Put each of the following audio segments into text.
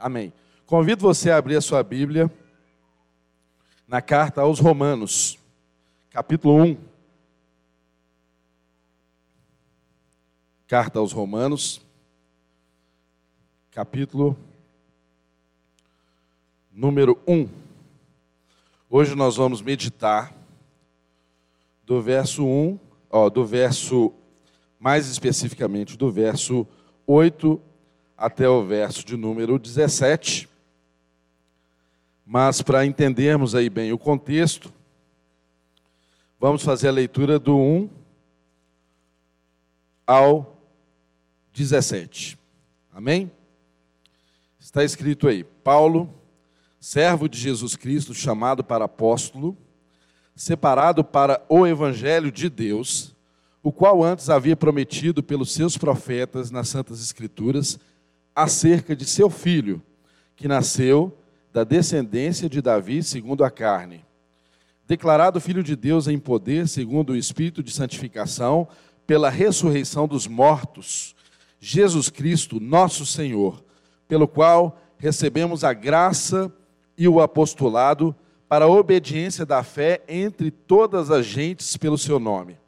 Amém. Convido você a abrir a sua Bíblia na carta aos Romanos, capítulo 1. Carta aos Romanos, capítulo número 1. Hoje nós vamos meditar do verso 1, ó, do verso, mais especificamente, do verso 8 até o verso de número 17. Mas para entendermos aí bem o contexto, vamos fazer a leitura do 1 ao 17. Amém? Está escrito aí: Paulo, servo de Jesus Cristo, chamado para apóstolo, separado para o evangelho de Deus, o qual antes havia prometido pelos seus profetas nas santas escrituras acerca de seu filho, que nasceu da descendência de Davi segundo a carne. Declarado filho de Deus em poder, segundo o espírito de santificação, pela ressurreição dos mortos, Jesus Cristo, nosso Senhor, pelo qual recebemos a graça e o apostolado para a obediência da fé entre todas as gentes pelo seu nome,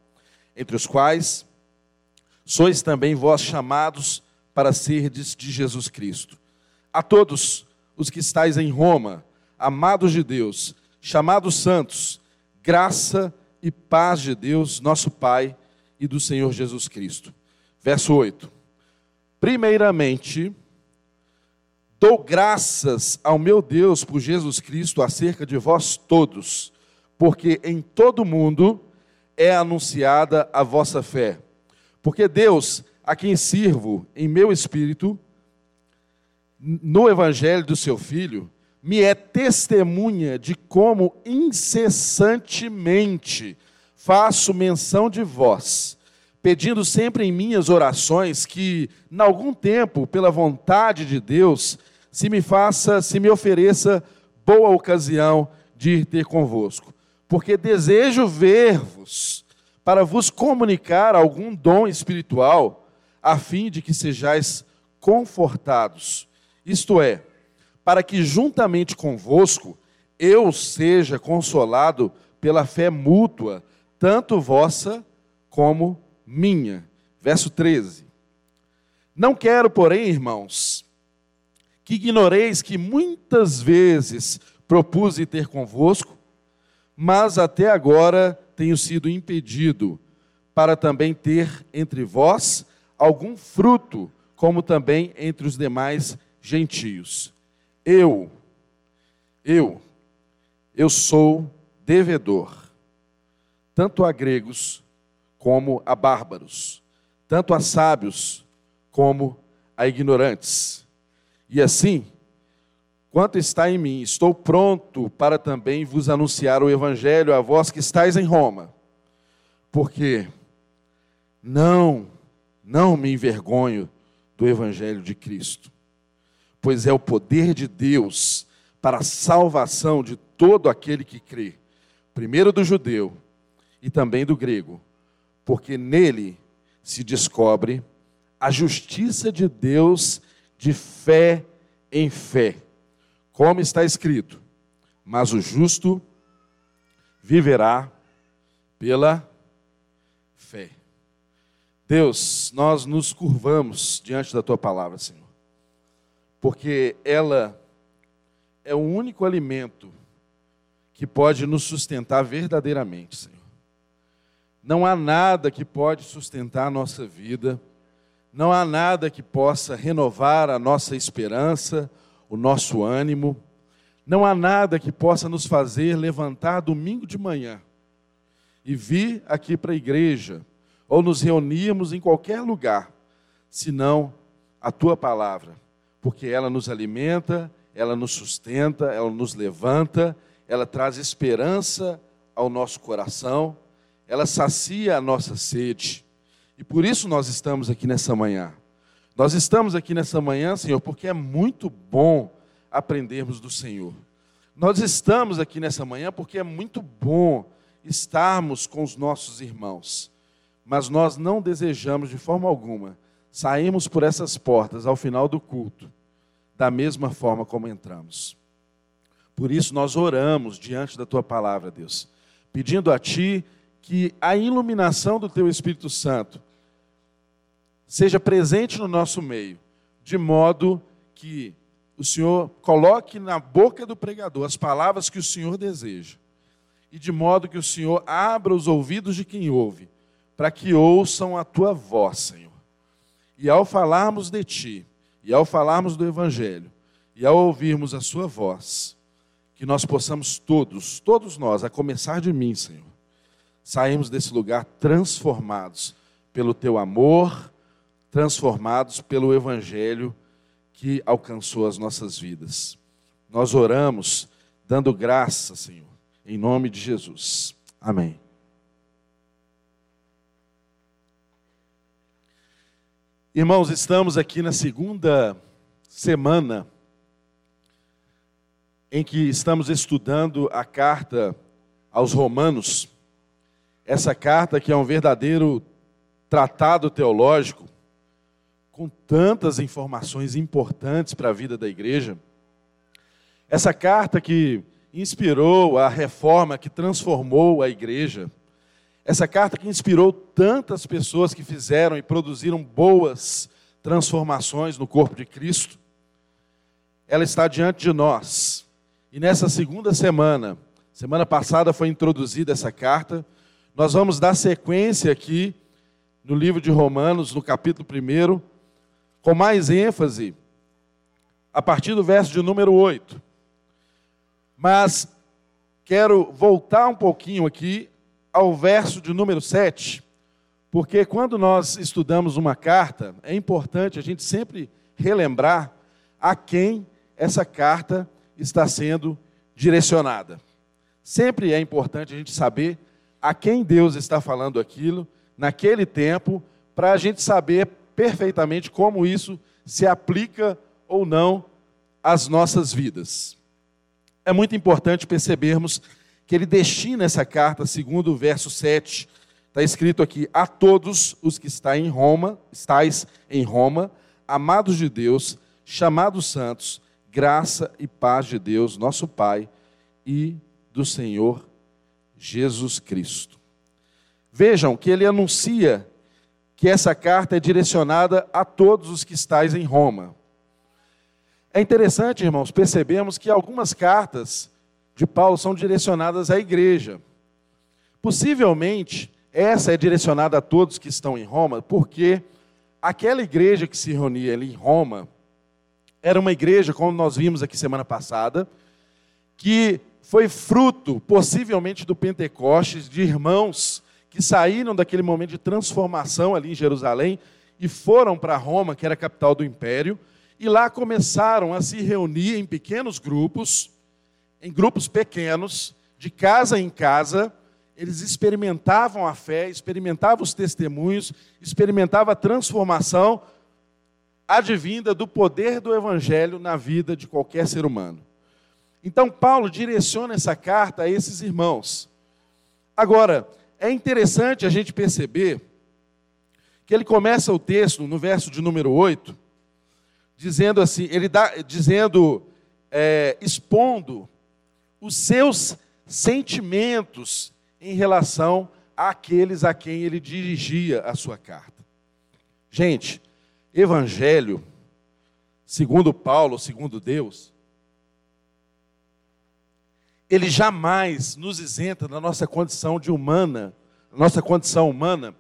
entre os quais sois também vós chamados para serdes de Jesus Cristo. A todos os que estáis em Roma, amados de Deus, chamados santos, graça e paz de Deus, nosso Pai e do Senhor Jesus Cristo. Verso 8. Primeiramente, dou graças ao meu Deus por Jesus Cristo acerca de vós todos, porque em todo mundo é anunciada a vossa fé. Porque Deus a quem sirvo em meu espírito, no evangelho do seu filho, me é testemunha de como incessantemente faço menção de vós, pedindo sempre em minhas orações que, em algum tempo, pela vontade de Deus, se me faça, se me ofereça boa ocasião de ir ter convosco, porque desejo ver-vos para vos comunicar algum dom espiritual a fim de que sejais confortados. Isto é, para que juntamente convosco eu seja consolado pela fé mútua, tanto vossa como minha. Verso 13. Não quero, porém, irmãos, que ignoreis que muitas vezes propus ter convosco, mas até agora tenho sido impedido, para também ter entre vós algum fruto, como também entre os demais gentios. Eu, eu, eu sou devedor, tanto a gregos como a bárbaros, tanto a sábios como a ignorantes. E assim, quanto está em mim, estou pronto para também vos anunciar o evangelho a vós que estáis em Roma. Porque não não me envergonho do Evangelho de Cristo, pois é o poder de Deus para a salvação de todo aquele que crê, primeiro do judeu e também do grego, porque nele se descobre a justiça de Deus de fé em fé, como está escrito: mas o justo viverá pela fé. Deus, nós nos curvamos diante da tua palavra, Senhor, porque ela é o único alimento que pode nos sustentar verdadeiramente, Senhor. Não há nada que pode sustentar a nossa vida, não há nada que possa renovar a nossa esperança, o nosso ânimo, não há nada que possa nos fazer levantar domingo de manhã e vir aqui para a igreja ou nos reunirmos em qualquer lugar, senão a tua palavra, porque ela nos alimenta, ela nos sustenta, ela nos levanta, ela traz esperança ao nosso coração, ela sacia a nossa sede. E por isso nós estamos aqui nessa manhã. Nós estamos aqui nessa manhã, Senhor, porque é muito bom aprendermos do Senhor. Nós estamos aqui nessa manhã porque é muito bom estarmos com os nossos irmãos mas nós não desejamos de forma alguma sairmos por essas portas ao final do culto da mesma forma como entramos. Por isso nós oramos diante da tua palavra, Deus, pedindo a ti que a iluminação do teu Espírito Santo seja presente no nosso meio, de modo que o Senhor coloque na boca do pregador as palavras que o Senhor deseja, e de modo que o Senhor abra os ouvidos de quem ouve, para que ouçam a tua voz, Senhor. E ao falarmos de ti, e ao falarmos do Evangelho, e ao ouvirmos a sua voz, que nós possamos todos, todos nós, a começar de mim, Senhor, sairmos desse lugar transformados pelo teu amor, transformados pelo Evangelho que alcançou as nossas vidas. Nós oramos dando graça, Senhor, em nome de Jesus. Amém. Irmãos, estamos aqui na segunda semana em que estamos estudando a carta aos Romanos. Essa carta que é um verdadeiro tratado teológico, com tantas informações importantes para a vida da igreja. Essa carta que inspirou a reforma, que transformou a igreja. Essa carta que inspirou tantas pessoas que fizeram e produziram boas transformações no corpo de Cristo. Ela está diante de nós. E nessa segunda semana, semana passada foi introduzida essa carta, nós vamos dar sequência aqui no livro de Romanos, no capítulo 1, com mais ênfase, a partir do verso de número 8. Mas quero voltar um pouquinho aqui ao verso de número 7, porque quando nós estudamos uma carta, é importante a gente sempre relembrar a quem essa carta está sendo direcionada. Sempre é importante a gente saber a quem Deus está falando aquilo naquele tempo, para a gente saber perfeitamente como isso se aplica ou não às nossas vidas. É muito importante percebermos que ele destina essa carta, segundo o verso 7, está escrito aqui: a todos os que estão em Roma, estáis em Roma, amados de Deus, chamados santos, graça e paz de Deus, nosso Pai, e do Senhor Jesus Cristo. Vejam que ele anuncia que essa carta é direcionada a todos os que estáis em Roma. É interessante, irmãos, percebemos que algumas cartas de Paulo são direcionadas à igreja. Possivelmente, essa é direcionada a todos que estão em Roma, porque aquela igreja que se reunia ali em Roma era uma igreja, como nós vimos aqui semana passada, que foi fruto, possivelmente, do Pentecostes, de irmãos que saíram daquele momento de transformação ali em Jerusalém e foram para Roma, que era a capital do império, e lá começaram a se reunir em pequenos grupos em grupos pequenos, de casa em casa, eles experimentavam a fé, experimentavam os testemunhos, experimentavam a transformação advinda do poder do Evangelho na vida de qualquer ser humano. Então, Paulo direciona essa carta a esses irmãos. Agora, é interessante a gente perceber que ele começa o texto, no verso de número 8, dizendo assim, ele dá, dizendo, é, expondo os seus sentimentos em relação àqueles a quem ele dirigia a sua carta. Gente, evangelho, segundo Paulo, segundo Deus, ele jamais nos isenta da nossa condição de humana, nossa condição humana,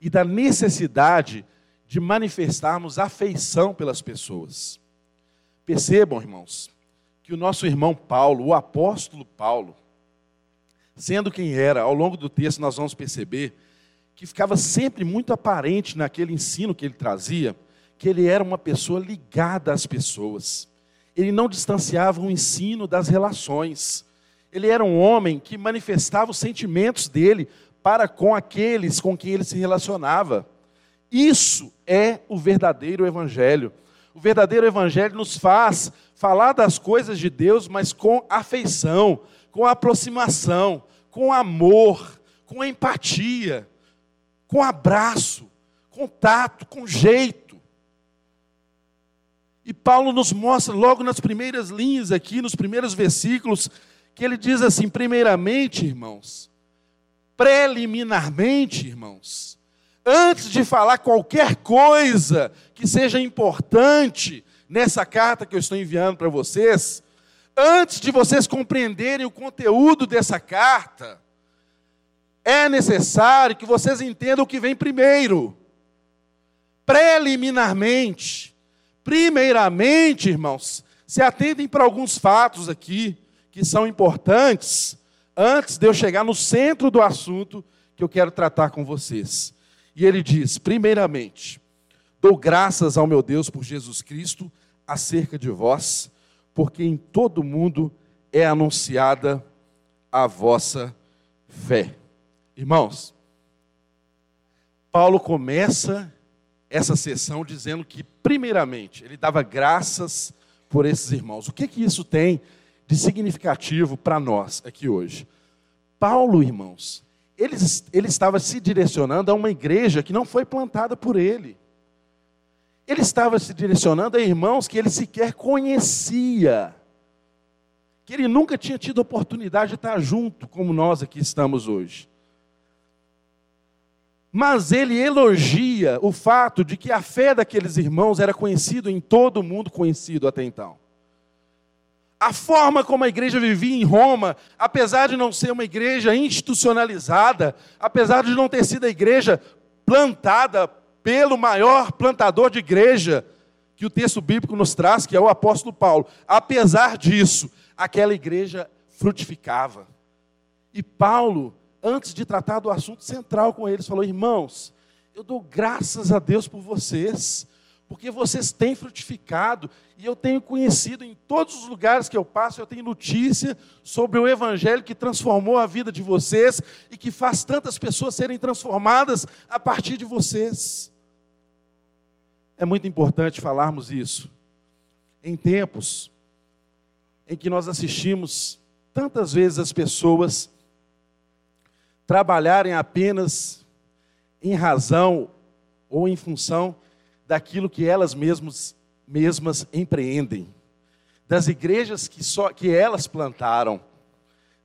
e da necessidade de manifestarmos afeição pelas pessoas. Percebam, irmãos, que o nosso irmão Paulo, o apóstolo Paulo, sendo quem era, ao longo do texto nós vamos perceber que ficava sempre muito aparente naquele ensino que ele trazia, que ele era uma pessoa ligada às pessoas. Ele não distanciava o ensino das relações. Ele era um homem que manifestava os sentimentos dele para com aqueles com quem ele se relacionava. Isso é o verdadeiro evangelho. O verdadeiro evangelho nos faz falar das coisas de Deus, mas com afeição, com aproximação, com amor, com empatia, com abraço, com tato, com jeito. E Paulo nos mostra logo nas primeiras linhas aqui, nos primeiros versículos, que ele diz assim: primeiramente, irmãos, preliminarmente, irmãos, antes de falar qualquer coisa que seja importante nessa carta que eu estou enviando para vocês, antes de vocês compreenderem o conteúdo dessa carta, é necessário que vocês entendam o que vem primeiro. Preliminarmente, primeiramente, irmãos, se atendem para alguns fatos aqui que são importantes antes de eu chegar no centro do assunto que eu quero tratar com vocês. E ele diz: primeiramente, dou graças ao meu Deus por Jesus Cristo acerca de vós, porque em todo mundo é anunciada a vossa fé. Irmãos, Paulo começa essa sessão dizendo que, primeiramente, ele dava graças por esses irmãos. O que, que isso tem de significativo para nós aqui hoje? Paulo, irmãos, ele, ele estava se direcionando a uma igreja que não foi plantada por ele. Ele estava se direcionando a irmãos que ele sequer conhecia, que ele nunca tinha tido oportunidade de estar junto, como nós aqui estamos hoje. Mas ele elogia o fato de que a fé daqueles irmãos era conhecida em todo o mundo conhecido até então. A forma como a igreja vivia em Roma, apesar de não ser uma igreja institucionalizada, apesar de não ter sido a igreja plantada pelo maior plantador de igreja que o texto bíblico nos traz, que é o apóstolo Paulo, apesar disso, aquela igreja frutificava. E Paulo, antes de tratar do assunto central com eles, falou: irmãos, eu dou graças a Deus por vocês porque vocês têm frutificado, e eu tenho conhecido em todos os lugares que eu passo, eu tenho notícia sobre o Evangelho que transformou a vida de vocês e que faz tantas pessoas serem transformadas a partir de vocês. É muito importante falarmos isso. Em tempos em que nós assistimos tantas vezes as pessoas trabalharem apenas em razão ou em função daquilo que elas mesmas, mesmas empreendem, das igrejas que, só, que elas plantaram,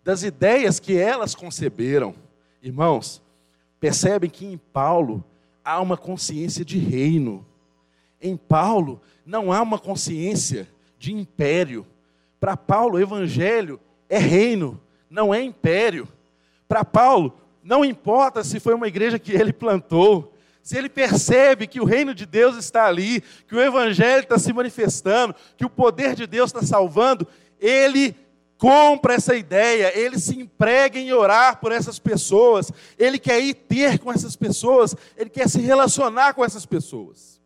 das ideias que elas conceberam. Irmãos, percebem que em Paulo há uma consciência de reino. Em Paulo não há uma consciência de império. Para Paulo, o evangelho é reino, não é império. Para Paulo, não importa se foi uma igreja que ele plantou, se ele percebe que o reino de Deus está ali, que o evangelho está se manifestando, que o poder de Deus está salvando, ele compra essa ideia, ele se emprega em orar por essas pessoas, ele quer ir ter com essas pessoas, ele quer se relacionar com essas pessoas.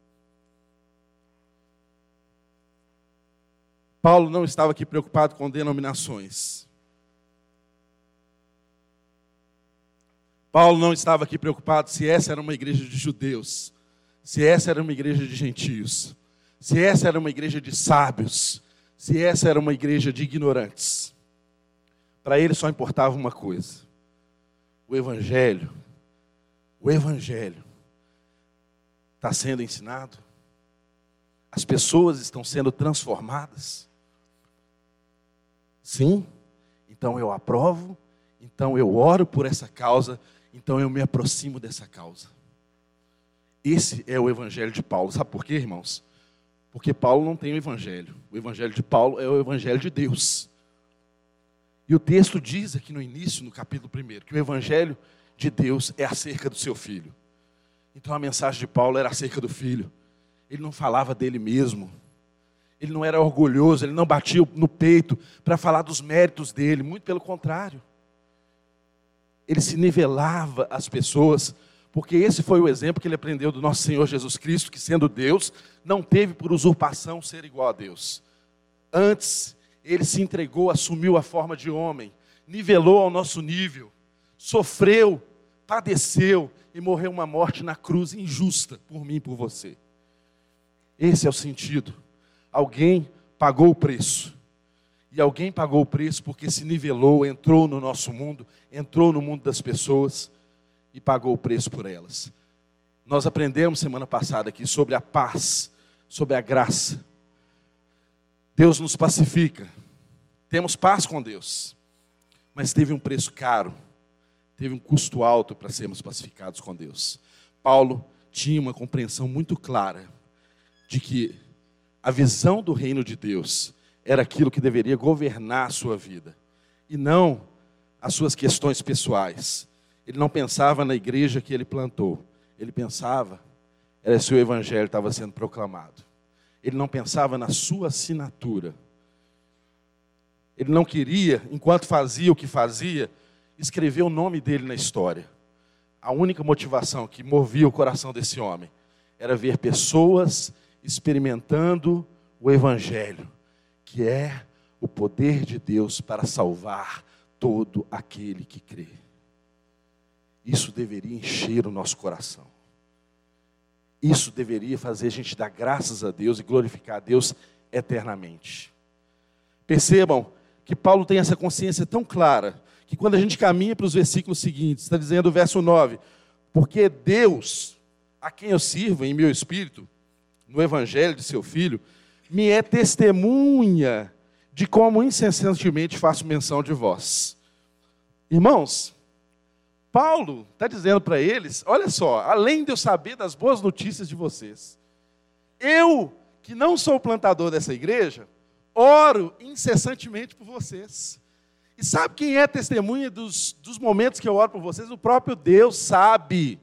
Paulo não estava aqui preocupado com denominações. Paulo não estava aqui preocupado se essa era uma igreja de judeus, se essa era uma igreja de gentios, se essa era uma igreja de sábios, se essa era uma igreja de ignorantes. Para ele só importava uma coisa: o Evangelho. O Evangelho está sendo ensinado, as pessoas estão sendo transformadas. Sim, então eu aprovo, então eu oro por essa causa, então eu me aproximo dessa causa. Esse é o evangelho de Paulo. Sabe por quê, irmãos? Porque Paulo não tem o evangelho. O evangelho de Paulo é o evangelho de Deus. E o texto diz aqui no início, no capítulo 1, que o evangelho de Deus é acerca do seu filho. Então a mensagem de Paulo era acerca do filho. Ele não falava dele mesmo. Ele não era orgulhoso, ele não batia no peito para falar dos méritos dele, muito pelo contrário ele se nivelava as pessoas, porque esse foi o exemplo que ele aprendeu do nosso Senhor Jesus Cristo, que sendo Deus, não teve por usurpação ser igual a Deus. Antes, ele se entregou, assumiu a forma de homem, nivelou ao nosso nível, sofreu, padeceu e morreu uma morte na cruz injusta por mim e por você. Esse é o sentido. Alguém pagou o preço. E alguém pagou o preço porque se nivelou, entrou no nosso mundo, entrou no mundo das pessoas e pagou o preço por elas. Nós aprendemos semana passada aqui sobre a paz, sobre a graça. Deus nos pacifica, temos paz com Deus, mas teve um preço caro, teve um custo alto para sermos pacificados com Deus. Paulo tinha uma compreensão muito clara de que a visão do reino de Deus era aquilo que deveria governar a sua vida, e não as suas questões pessoais. Ele não pensava na igreja que ele plantou, ele pensava era se o evangelho estava sendo proclamado. Ele não pensava na sua assinatura. Ele não queria, enquanto fazia o que fazia, escrever o nome dele na história. A única motivação que movia o coração desse homem era ver pessoas experimentando o Evangelho, que é o poder de Deus para salvar todo aquele que crê. Isso deveria encher o nosso coração. Isso deveria fazer a gente dar graças a Deus e glorificar a Deus eternamente. Percebam que Paulo tem essa consciência tão clara que quando a gente caminha para os versículos seguintes, está dizendo o verso 9: Porque Deus, a quem eu sirvo em meu espírito, no evangelho de seu filho, me é testemunha de como incessantemente faço menção de vós. Irmãos, Paulo está dizendo para eles: olha só, além de eu saber das boas notícias de vocês, eu, que não sou plantador dessa igreja, oro incessantemente por vocês. E sabe quem é testemunha dos, dos momentos que eu oro por vocês? O próprio Deus sabe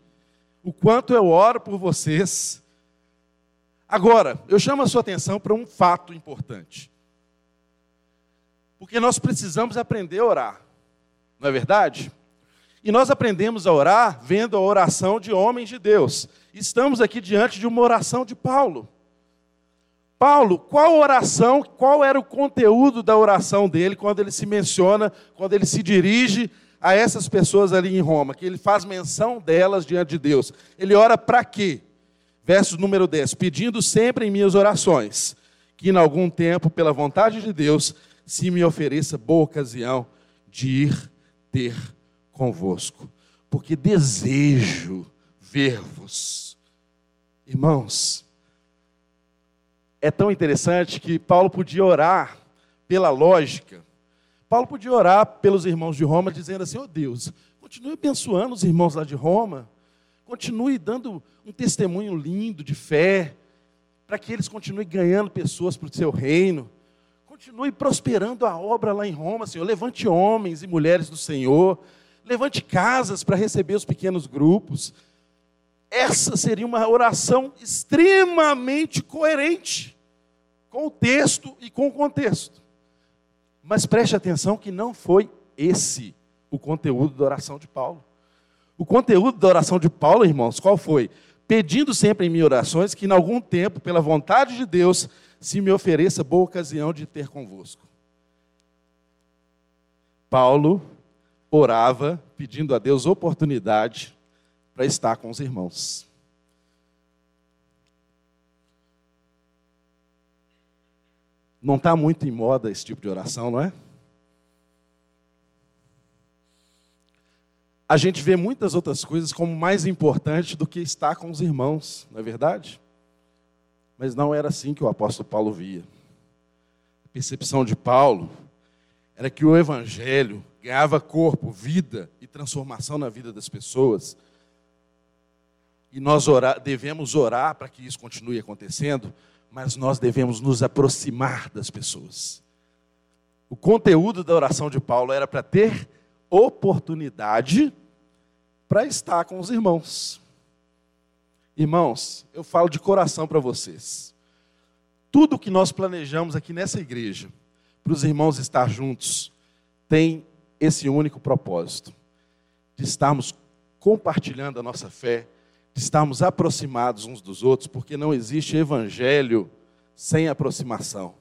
o quanto eu oro por vocês. Agora, eu chamo a sua atenção para um fato importante. Porque nós precisamos aprender a orar, não é verdade? E nós aprendemos a orar vendo a oração de homens de Deus. Estamos aqui diante de uma oração de Paulo. Paulo, qual oração, qual era o conteúdo da oração dele quando ele se menciona, quando ele se dirige a essas pessoas ali em Roma, que ele faz menção delas diante de Deus? Ele ora para quê? Verso número 10: Pedindo sempre em minhas orações, que em algum tempo, pela vontade de Deus, se me ofereça boa ocasião de ir ter convosco, porque desejo ver-vos. Irmãos, é tão interessante que Paulo podia orar pela lógica. Paulo podia orar pelos irmãos de Roma, dizendo assim: ó oh Deus, continue abençoando os irmãos lá de Roma, continue dando um testemunho lindo de fé, para que eles continuem ganhando pessoas para o seu reino, continue prosperando a obra lá em Roma, Senhor. Levante homens e mulheres do Senhor, levante casas para receber os pequenos grupos. Essa seria uma oração extremamente coerente com o texto e com o contexto. Mas preste atenção que não foi esse o conteúdo da oração de Paulo. O conteúdo da oração de Paulo, irmãos, qual foi? Pedindo sempre em minhas orações que, em algum tempo, pela vontade de Deus, se me ofereça boa ocasião de ter convosco. Paulo orava pedindo a Deus oportunidade para estar com os irmãos. Não está muito em moda esse tipo de oração, não é? A gente vê muitas outras coisas como mais importante do que estar com os irmãos, não é verdade? Mas não era assim que o apóstolo Paulo via. A percepção de Paulo era que o evangelho ganhava corpo, vida e transformação na vida das pessoas. E nós orar, devemos orar para que isso continue acontecendo, mas nós devemos nos aproximar das pessoas. O conteúdo da oração de Paulo era para ter oportunidade para estar com os irmãos. Irmãos, eu falo de coração para vocês. Tudo que nós planejamos aqui nessa igreja, para os irmãos estar juntos, tem esse único propósito: de estarmos compartilhando a nossa fé, de estarmos aproximados uns dos outros, porque não existe evangelho sem aproximação,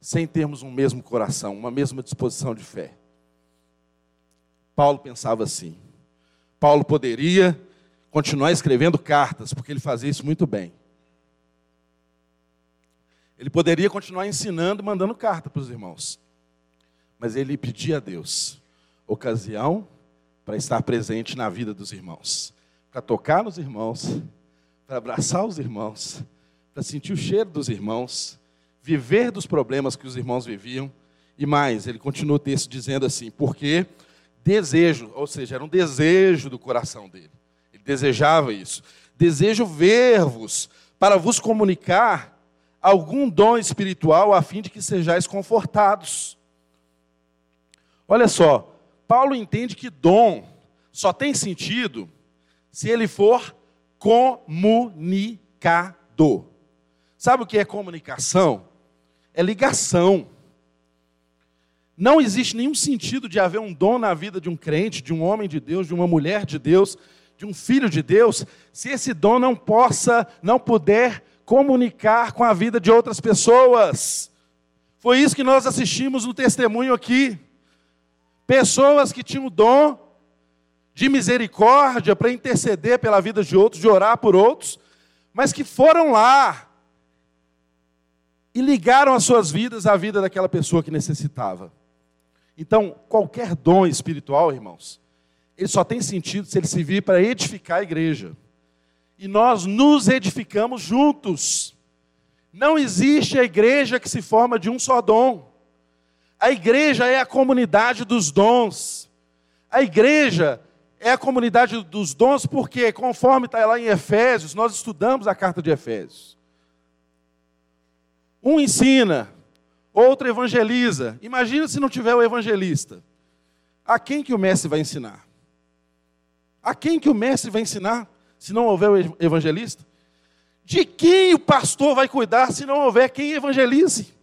sem termos um mesmo coração, uma mesma disposição de fé. Paulo pensava assim. Paulo poderia continuar escrevendo cartas, porque ele fazia isso muito bem. Ele poderia continuar ensinando, mandando carta para os irmãos. Mas ele pedia a Deus ocasião para estar presente na vida dos irmãos, para tocar nos irmãos, para abraçar os irmãos, para sentir o cheiro dos irmãos, viver dos problemas que os irmãos viviam. E mais, ele continua o texto dizendo assim: porque desejo, ou seja, era um desejo do coração dele. Ele desejava isso. Desejo ver-vos para vos comunicar algum dom espiritual a fim de que sejais confortados. Olha só, Paulo entende que dom só tem sentido se ele for comunicado. Sabe o que é comunicação? É ligação. Não existe nenhum sentido de haver um dom na vida de um crente, de um homem de Deus, de uma mulher de Deus, de um filho de Deus, se esse dom não possa, não puder comunicar com a vida de outras pessoas. Foi isso que nós assistimos no testemunho aqui. Pessoas que tinham o dom de misericórdia para interceder pela vida de outros, de orar por outros, mas que foram lá e ligaram as suas vidas à vida daquela pessoa que necessitava. Então, qualquer dom espiritual, irmãos, ele só tem sentido se ele servir para edificar a igreja. E nós nos edificamos juntos. Não existe a igreja que se forma de um só dom. A igreja é a comunidade dos dons. A igreja é a comunidade dos dons porque, conforme está lá em Efésios, nós estudamos a carta de Efésios. Um ensina, outro evangeliza. Imagina se não tiver o evangelista. A quem que o mestre vai ensinar? A quem que o mestre vai ensinar se não houver o evangelista? De quem o pastor vai cuidar se não houver quem evangelize?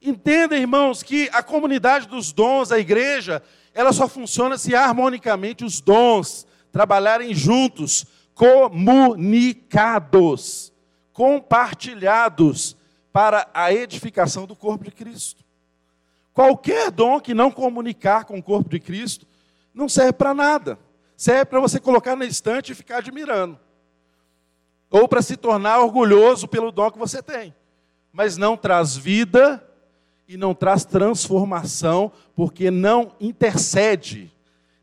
Entenda, irmãos, que a comunidade dos dons, a igreja, ela só funciona se harmonicamente os dons trabalharem juntos, comunicados, compartilhados para a edificação do corpo de Cristo. Qualquer dom que não comunicar com o corpo de Cristo não serve para nada. Serve para você colocar na estante e ficar admirando. Ou para se tornar orgulhoso pelo dom que você tem. Mas não traz vida e não traz transformação, porque não intercede,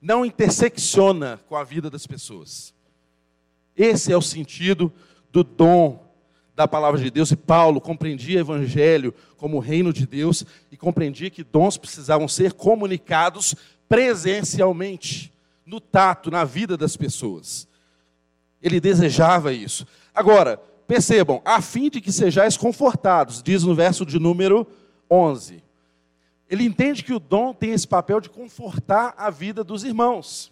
não intersecciona com a vida das pessoas. Esse é o sentido do dom da palavra de Deus, e Paulo compreendia o evangelho como o reino de Deus e compreendia que dons precisavam ser comunicados presencialmente, no tato, na vida das pessoas. Ele desejava isso. Agora, percebam, a fim de que sejais confortados, diz no verso de número 11. Ele entende que o dom tem esse papel de confortar a vida dos irmãos.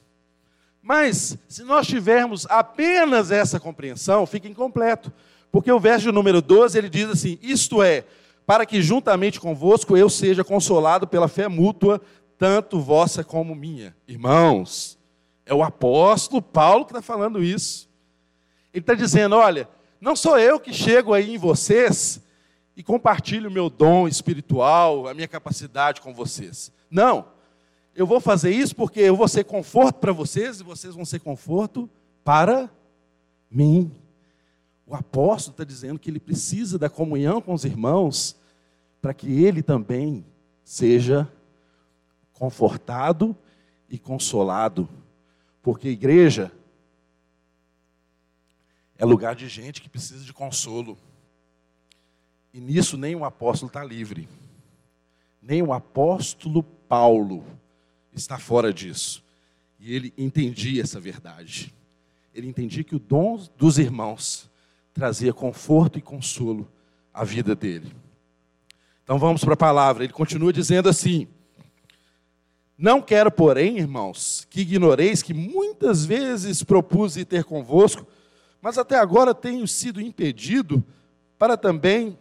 Mas, se nós tivermos apenas essa compreensão, fica incompleto. Porque o verso número 12 ele diz assim: Isto é, para que juntamente convosco eu seja consolado pela fé mútua, tanto vossa como minha. Irmãos, é o apóstolo Paulo que está falando isso. Ele está dizendo: olha, não sou eu que chego aí em vocês e compartilho o meu dom espiritual, a minha capacidade com vocês. Não. Eu vou fazer isso porque eu vou ser conforto para vocês e vocês vão ser conforto para mim. O apóstolo está dizendo que ele precisa da comunhão com os irmãos para que ele também seja confortado e consolado. Porque igreja é lugar de gente que precisa de consolo. E nisso nem o apóstolo está livre. Nem o apóstolo Paulo está fora disso. E ele entendia essa verdade. Ele entendia que o dom dos irmãos trazia conforto e consolo à vida dele. Então vamos para a palavra. Ele continua dizendo assim: Não quero, porém, irmãos, que ignoreis que muitas vezes propus ir ter convosco, mas até agora tenho sido impedido para também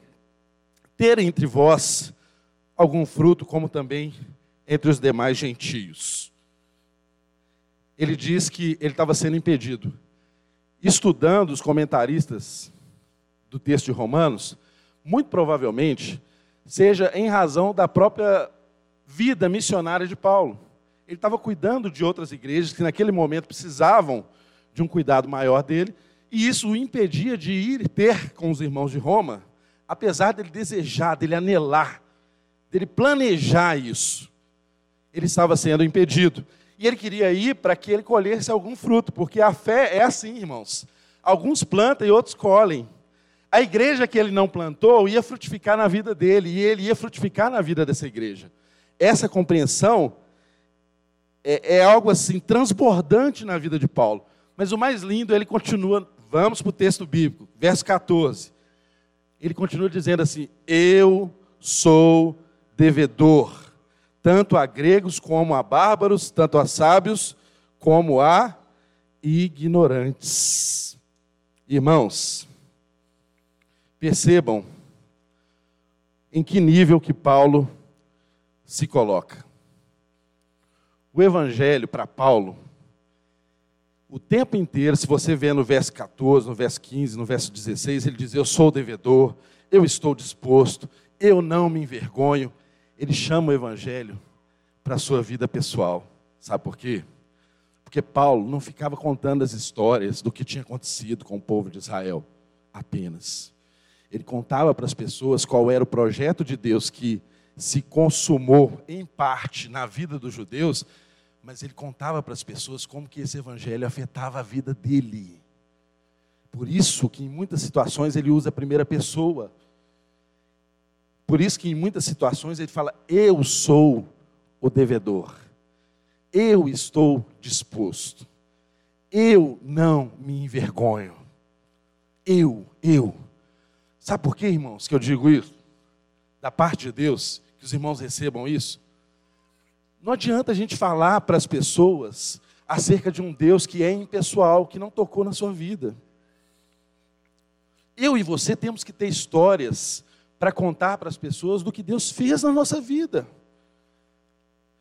ter entre vós algum fruto, como também entre os demais gentios. Ele diz que ele estava sendo impedido estudando os comentaristas do texto de Romanos, muito provavelmente seja em razão da própria vida missionária de Paulo. Ele estava cuidando de outras igrejas que naquele momento precisavam de um cuidado maior dele, e isso o impedia de ir ter com os irmãos de Roma, apesar dele desejar, dele anelar, dele planejar isso. Ele estava sendo impedido. E ele queria ir para que ele colhesse algum fruto, porque a fé é assim, irmãos. Alguns plantam e outros colhem. A igreja que ele não plantou ia frutificar na vida dele, e ele ia frutificar na vida dessa igreja. Essa compreensão é, é algo assim transbordante na vida de Paulo. Mas o mais lindo, ele continua, vamos para o texto bíblico, verso 14. Ele continua dizendo assim: Eu sou devedor, tanto a gregos como a bárbaros, tanto a sábios como a ignorantes. Irmãos, percebam em que nível que Paulo se coloca. O evangelho para Paulo, o tempo inteiro, se você vê no verso 14, no verso 15, no verso 16, ele diz: Eu sou devedor, eu estou disposto, eu não me envergonho. Ele chama o evangelho para a sua vida pessoal. Sabe por quê? Porque Paulo não ficava contando as histórias do que tinha acontecido com o povo de Israel apenas. Ele contava para as pessoas qual era o projeto de Deus que se consumou em parte na vida dos judeus, mas ele contava para as pessoas como que esse evangelho afetava a vida dele. Por isso que em muitas situações ele usa a primeira pessoa. Por isso que em muitas situações ele fala: "Eu sou o devedor. Eu estou disposto. Eu não me envergonho. Eu, eu. Sabe por quê, irmãos, que eu digo isso? Da parte de Deus, que os irmãos recebam isso. Não adianta a gente falar para as pessoas acerca de um Deus que é impessoal, que não tocou na sua vida. Eu e você temos que ter histórias para contar para as pessoas do que Deus fez na nossa vida.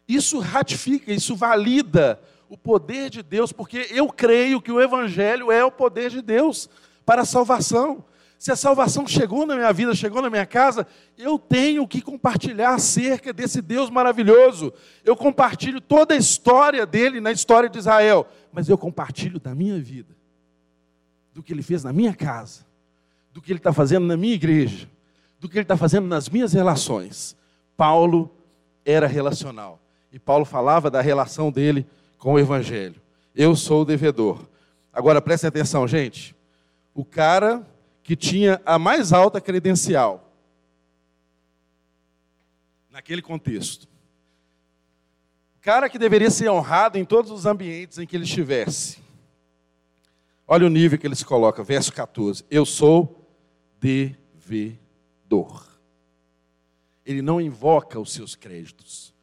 Isso ratifica, isso valida o poder de Deus, porque eu creio que o Evangelho é o poder de Deus para a salvação. Se a salvação chegou na minha vida, chegou na minha casa, eu tenho que compartilhar acerca desse Deus maravilhoso. Eu compartilho toda a história dele na história de Israel, mas eu compartilho da minha vida, do que ele fez na minha casa, do que ele está fazendo na minha igreja, do que ele está fazendo nas minhas relações. Paulo era relacional. E Paulo falava da relação dele com o Evangelho. Eu sou o devedor. Agora prestem atenção, gente. O cara que tinha a mais alta credencial naquele contexto. O cara que deveria ser honrado em todos os ambientes em que ele estivesse. Olha o nível que ele se coloca, verso 14. Eu sou devedor. Ele não invoca os seus créditos.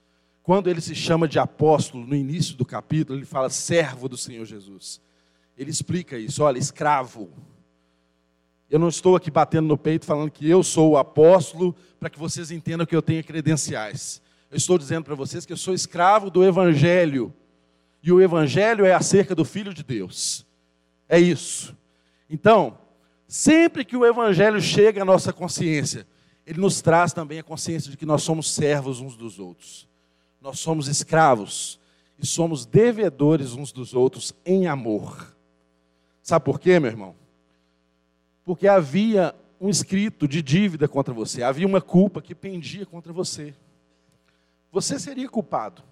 Quando ele se chama de apóstolo, no início do capítulo, ele fala servo do Senhor Jesus. Ele explica isso, olha, escravo eu não estou aqui batendo no peito falando que eu sou o apóstolo para que vocês entendam que eu tenho credenciais. Eu estou dizendo para vocês que eu sou escravo do Evangelho. E o Evangelho é acerca do Filho de Deus. É isso. Então, sempre que o Evangelho chega à nossa consciência, ele nos traz também a consciência de que nós somos servos uns dos outros. Nós somos escravos e somos devedores uns dos outros em amor. Sabe por quê, meu irmão? porque havia um escrito de dívida contra você, havia uma culpa que pendia contra você. Você seria culpado.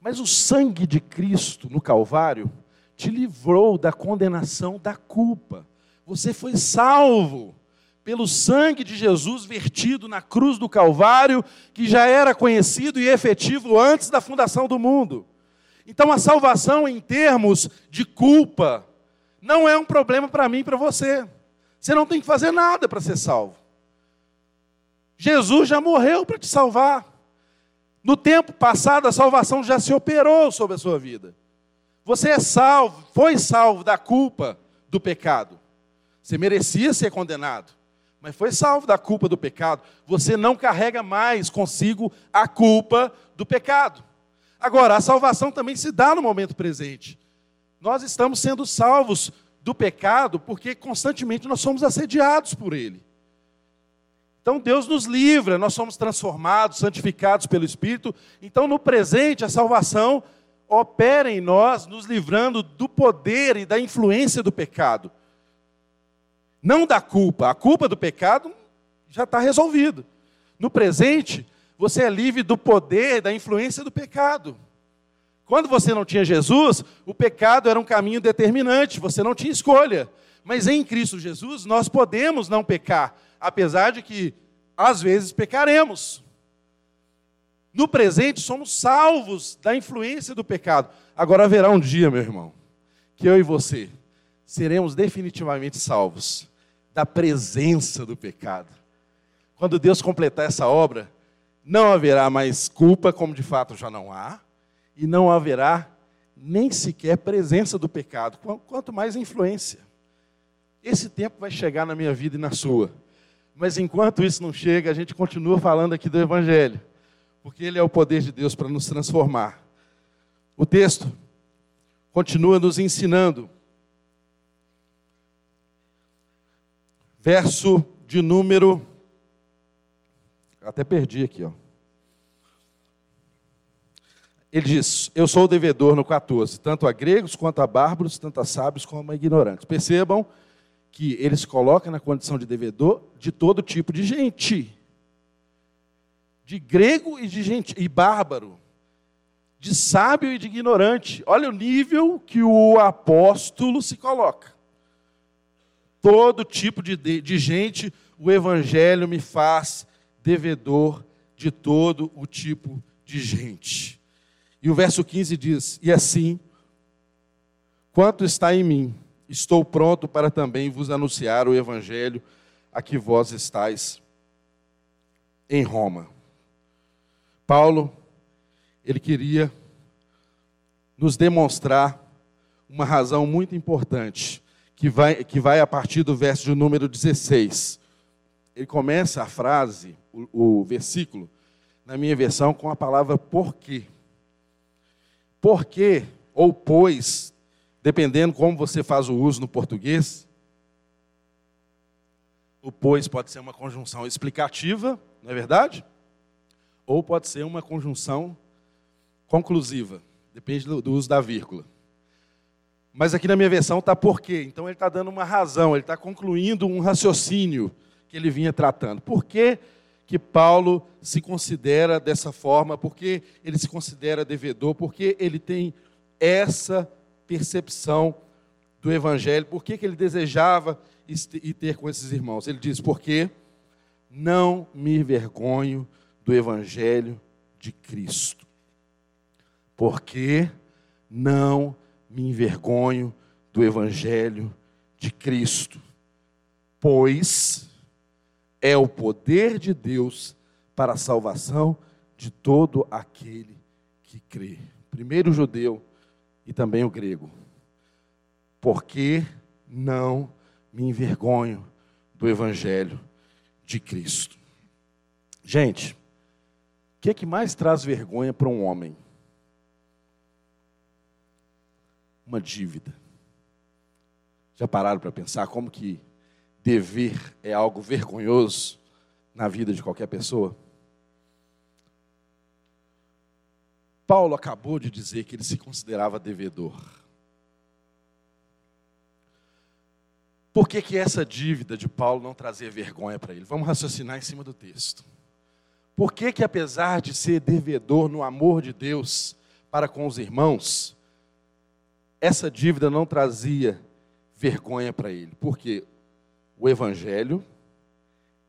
Mas o sangue de Cristo no Calvário te livrou da condenação da culpa. Você foi salvo pelo sangue de Jesus vertido na cruz do Calvário, que já era conhecido e efetivo antes da fundação do mundo. Então a salvação em termos de culpa não é um problema para mim e para você. Você não tem que fazer nada para ser salvo. Jesus já morreu para te salvar. No tempo passado, a salvação já se operou sobre a sua vida. Você é salvo, foi salvo da culpa do pecado. Você merecia ser condenado, mas foi salvo da culpa do pecado. Você não carrega mais consigo a culpa do pecado. Agora, a salvação também se dá no momento presente. Nós estamos sendo salvos do pecado, porque constantemente nós somos assediados por ele. Então Deus nos livra, nós somos transformados, santificados pelo Espírito. Então no presente a salvação opera em nós, nos livrando do poder e da influência do pecado. Não da culpa. A culpa do pecado já está resolvido. No presente, você é livre do poder, da influência do pecado. Quando você não tinha Jesus, o pecado era um caminho determinante, você não tinha escolha. Mas em Cristo Jesus nós podemos não pecar, apesar de que às vezes pecaremos. No presente somos salvos da influência do pecado. Agora haverá um dia, meu irmão, que eu e você seremos definitivamente salvos da presença do pecado. Quando Deus completar essa obra, não haverá mais culpa, como de fato já não há, e não haverá nem sequer presença do pecado, quanto mais influência. Esse tempo vai chegar na minha vida e na sua. Mas enquanto isso não chega, a gente continua falando aqui do Evangelho, porque ele é o poder de Deus para nos transformar. O texto continua nos ensinando. Verso de número. Até perdi aqui, ó. Ele diz: Eu sou o devedor no 14, tanto a gregos quanto a bárbaros, tanto a sábios como a ignorantes. Percebam que ele se coloca na condição de devedor de todo tipo de gente. De grego e de gente e bárbaro, de sábio e de ignorante. Olha o nível que o apóstolo se coloca. Todo tipo de, de, gente, o evangelho me faz devedor de todo o tipo de gente. E o verso 15 diz: E assim, quanto está em mim, estou pronto para também vos anunciar o evangelho a que vós estáis em Roma. Paulo, ele queria nos demonstrar uma razão muito importante, que vai, que vai a partir do verso de número 16. Ele começa a frase, o, o versículo, na minha versão, com a palavra porquê. Porque, ou pois, dependendo como você faz o uso no português, o pois pode ser uma conjunção explicativa, não é verdade? Ou pode ser uma conjunção conclusiva, depende do, do uso da vírgula. Mas aqui na minha versão está por quê? Então ele está dando uma razão, ele está concluindo um raciocínio que ele vinha tratando. Por que, que Paulo se considera dessa forma? Por que ele se considera devedor? Porque ele tem essa percepção do Evangelho, por que, que ele desejava ir ter com esses irmãos. Ele diz: Porque não me envergonho do Evangelho de Cristo. Porque não me envergonho do Evangelho de Cristo. Pois é o poder de Deus para a salvação de todo aquele que crê. Primeiro o judeu, e também o grego. Porque não me envergonho do Evangelho de Cristo. Gente, o que é que mais traz vergonha para um homem? Uma dívida. Já pararam para pensar como que dever é algo vergonhoso na vida de qualquer pessoa? Paulo acabou de dizer que ele se considerava devedor. Por que, que essa dívida de Paulo não trazia vergonha para ele? Vamos raciocinar em cima do texto. Por que, que, apesar de ser devedor no amor de Deus para com os irmãos, essa dívida não trazia vergonha para ele? Porque o Evangelho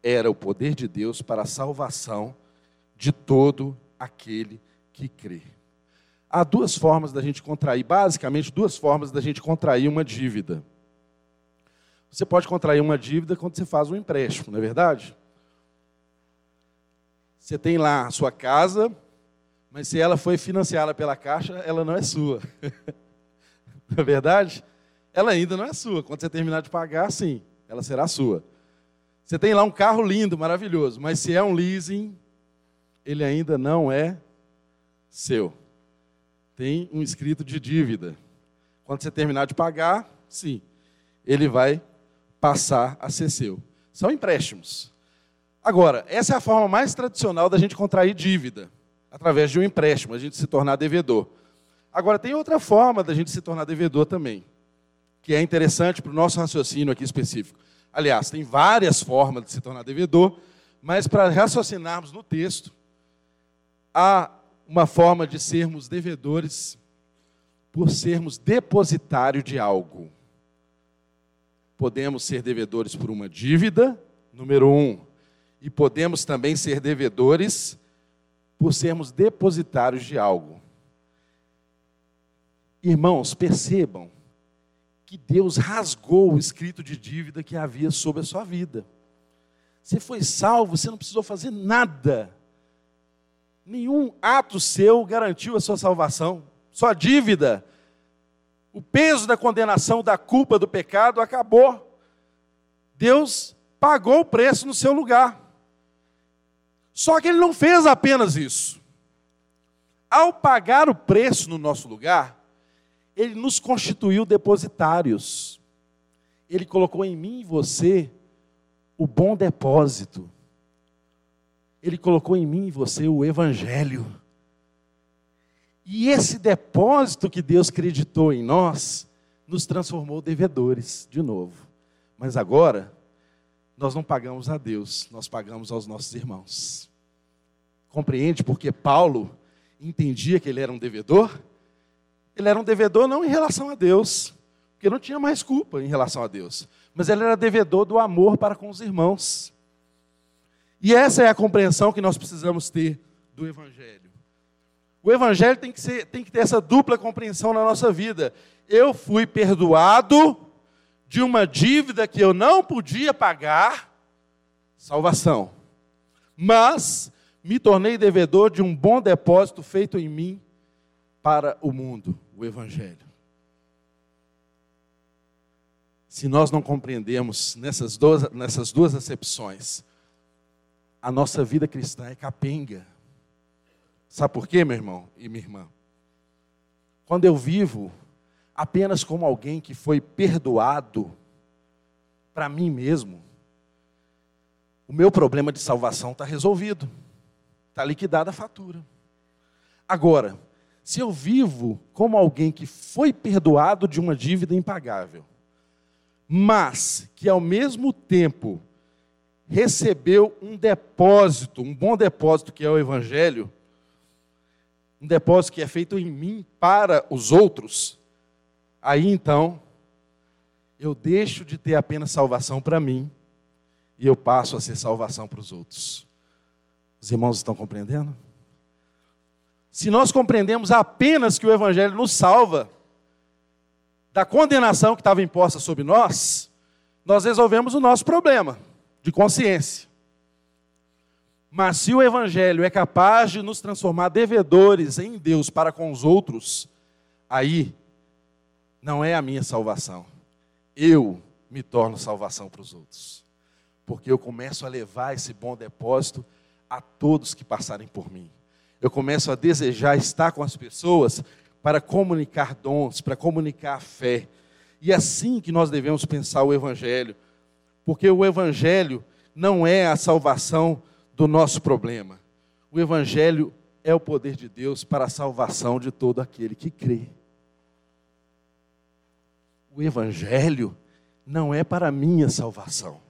era o poder de Deus para a salvação de todo aquele que crê. Há duas formas da gente contrair, basicamente duas formas da gente contrair uma dívida. Você pode contrair uma dívida quando você faz um empréstimo, não é verdade? Você tem lá a sua casa, mas se ela foi financiada pela Caixa, ela não é sua. não é verdade? Ela ainda não é sua. Quando você terminar de pagar, sim, ela será sua. Você tem lá um carro lindo, maravilhoso, mas se é um leasing, ele ainda não é seu. Tem um escrito de dívida. Quando você terminar de pagar, sim, ele vai passar a ser seu. São empréstimos. Agora, essa é a forma mais tradicional da gente contrair dívida, através de um empréstimo, a gente se tornar devedor. Agora, tem outra forma da gente se tornar devedor também, que é interessante para o nosso raciocínio aqui específico. Aliás, tem várias formas de se tornar devedor, mas para raciocinarmos no texto, há uma forma de sermos devedores por sermos depositário de algo. podemos ser devedores por uma dívida, número um, e podemos também ser devedores por sermos depositários de algo. Irmãos, percebam que Deus rasgou o escrito de dívida que havia sobre a sua vida. Você foi salvo, você não precisou fazer nada. Nenhum ato seu garantiu a sua salvação. Sua dívida, o peso da condenação, da culpa, do pecado acabou. Deus pagou o preço no seu lugar. Só que ele não fez apenas isso. Ao pagar o preço no nosso lugar, ele nos constituiu depositários. Ele colocou em mim e você o bom depósito. Ele colocou em mim e você o evangelho. E esse depósito que Deus acreditou em nós, nos transformou devedores de novo. Mas agora, nós não pagamos a Deus, nós pagamos aos nossos irmãos. Compreende porque Paulo entendia que ele era um devedor? Ele era um devedor não em relação a Deus, porque não tinha mais culpa em relação a Deus, mas ele era devedor do amor para com os irmãos. E essa é a compreensão que nós precisamos ter do Evangelho. O Evangelho tem que, ser, tem que ter essa dupla compreensão na nossa vida. Eu fui perdoado de uma dívida que eu não podia pagar, salvação. Mas me tornei devedor de um bom depósito feito em mim para o mundo o Evangelho. Se nós não compreendemos nessas duas, nessas duas acepções, a nossa vida cristã é capenga. Sabe por quê, meu irmão e minha irmã? Quando eu vivo apenas como alguém que foi perdoado para mim mesmo, o meu problema de salvação está resolvido, está liquidada a fatura. Agora, se eu vivo como alguém que foi perdoado de uma dívida impagável, mas que ao mesmo tempo recebeu um depósito, um bom depósito que é o Evangelho, um depósito que é feito em mim para os outros, aí então eu deixo de ter apenas salvação para mim e eu passo a ser salvação para os outros. Os irmãos estão compreendendo? Se nós compreendemos apenas que o Evangelho nos salva da condenação que estava imposta sobre nós, nós resolvemos o nosso problema de consciência. Mas se o Evangelho é capaz de nos transformar devedores em Deus para com os outros, aí não é a minha salvação. Eu me torno salvação para os outros. Porque eu começo a levar esse bom depósito a todos que passarem por mim eu começo a desejar estar com as pessoas para comunicar dons, para comunicar fé. E é assim que nós devemos pensar o Evangelho, porque o Evangelho não é a salvação do nosso problema. O Evangelho é o poder de Deus para a salvação de todo aquele que crê. O Evangelho não é para a minha salvação.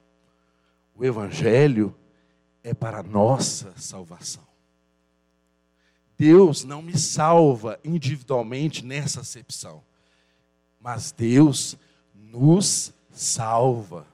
O Evangelho é para a nossa salvação. Deus não me salva individualmente nessa acepção, mas Deus nos salva.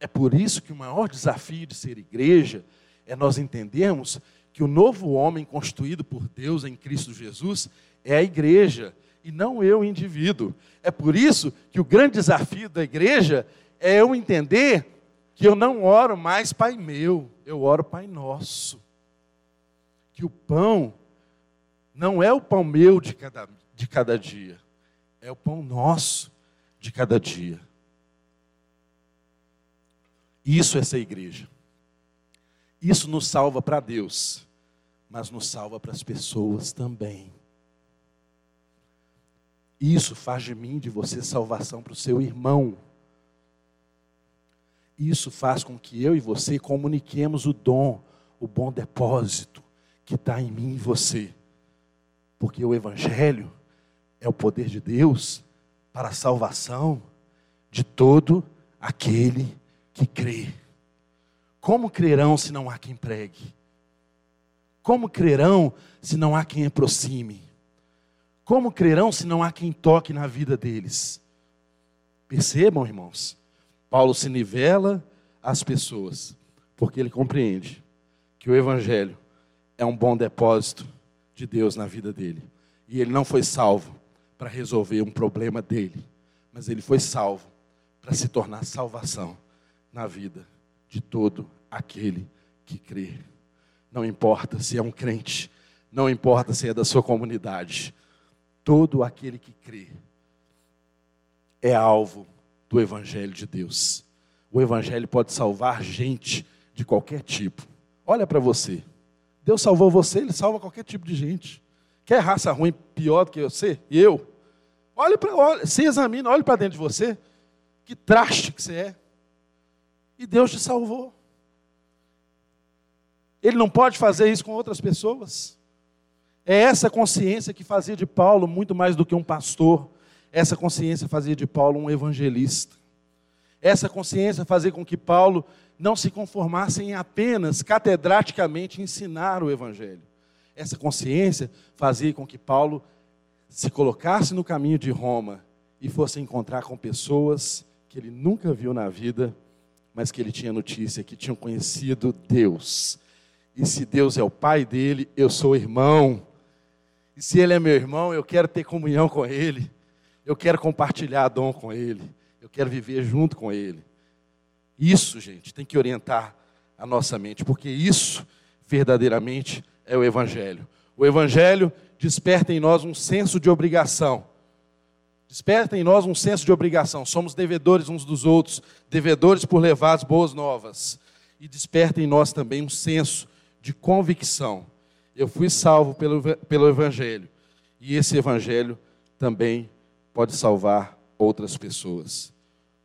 É por isso que o maior desafio de ser igreja é nós entendermos que o novo homem constituído por Deus em Cristo Jesus é a igreja e não eu, indivíduo. É por isso que o grande desafio da igreja é eu entender que eu não oro mais Pai meu, eu oro Pai nosso que o pão não é o pão meu de cada, de cada dia, é o pão nosso de cada dia. Isso é ser igreja. Isso nos salva para Deus, mas nos salva para as pessoas também. Isso faz de mim, de você, salvação para o seu irmão. Isso faz com que eu e você comuniquemos o dom, o bom depósito, que está em mim e você. Porque o Evangelho é o poder de Deus para a salvação de todo aquele que crê. Como crerão se não há quem pregue? Como crerão se não há quem aproxime? Como crerão se não há quem toque na vida deles? Percebam, irmãos, Paulo se nivela às pessoas, porque ele compreende que o Evangelho é um bom depósito de Deus na vida dele. E ele não foi salvo para resolver um problema dele, mas ele foi salvo para se tornar salvação na vida de todo aquele que crê. Não importa se é um crente, não importa se é da sua comunidade, todo aquele que crê é alvo do Evangelho de Deus. O Evangelho pode salvar gente de qualquer tipo. Olha para você. Deus salvou você, Ele salva qualquer tipo de gente. Quer raça ruim pior do que você e eu? Olhe para, olhe, se examina, olhe para dentro de você. Que traste que você é. E Deus te salvou. Ele não pode fazer isso com outras pessoas. É essa consciência que fazia de Paulo muito mais do que um pastor. Essa consciência fazia de Paulo um evangelista. Essa consciência fazia com que Paulo não se conformasse em apenas catedraticamente ensinar o evangelho. Essa consciência fazia com que Paulo se colocasse no caminho de Roma e fosse encontrar com pessoas que ele nunca viu na vida, mas que ele tinha notícia que tinham conhecido Deus. E se Deus é o pai dele, eu sou irmão. E se ele é meu irmão, eu quero ter comunhão com ele. Eu quero compartilhar dom com ele. Quero viver junto com ele. Isso, gente, tem que orientar a nossa mente, porque isso verdadeiramente é o evangelho. O evangelho desperta em nós um senso de obrigação. Desperta em nós um senso de obrigação. Somos devedores uns dos outros, devedores por levar as boas novas. E desperta em nós também um senso de convicção. Eu fui salvo pelo, pelo Evangelho. E esse Evangelho também pode salvar outras pessoas.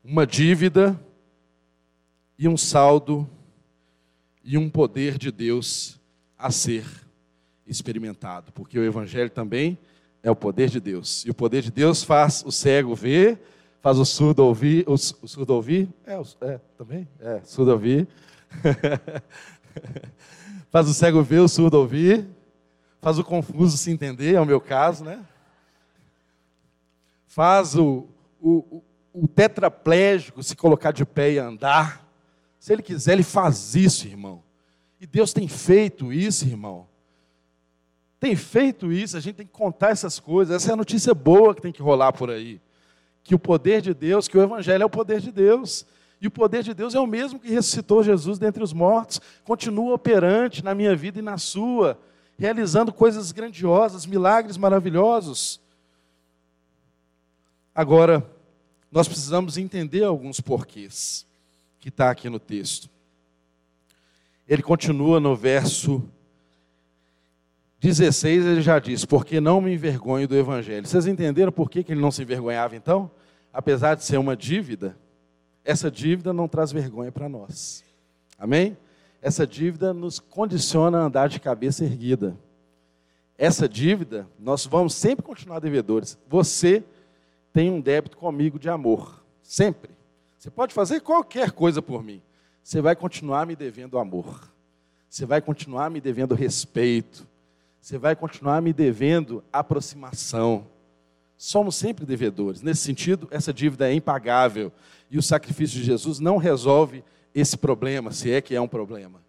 Uma dívida e um saldo e um poder de Deus a ser experimentado, porque o Evangelho também é o poder de Deus. E o poder de Deus faz o cego ver, faz o surdo ouvir, o, o surdo ouvir, é, é também, é, surdo ouvir. faz o cego ver, o surdo ouvir, faz o confuso se entender, é o meu caso, né? Faz o, o, o tetraplégico se colocar de pé e andar. Se ele quiser, ele faz isso, irmão. E Deus tem feito isso, irmão. Tem feito isso, a gente tem que contar essas coisas. Essa é a notícia boa que tem que rolar por aí. Que o poder de Deus, que o Evangelho é o poder de Deus. E o poder de Deus é o mesmo que ressuscitou Jesus dentre os mortos, continua operante na minha vida e na sua, realizando coisas grandiosas, milagres maravilhosos. Agora, nós precisamos entender alguns porquês que está aqui no texto. Ele continua no verso 16, ele já diz: Porque não me envergonho do Evangelho. Vocês entenderam por que ele não se envergonhava então? Apesar de ser uma dívida, essa dívida não traz vergonha para nós. Amém? Essa dívida nos condiciona a andar de cabeça erguida. Essa dívida, nós vamos sempre continuar devedores. Você tem um débito comigo de amor, sempre. Você pode fazer qualquer coisa por mim. Você vai continuar me devendo amor. Você vai continuar me devendo respeito. Você vai continuar me devendo aproximação. Somos sempre devedores. Nesse sentido, essa dívida é impagável. E o sacrifício de Jesus não resolve esse problema, se é que é um problema.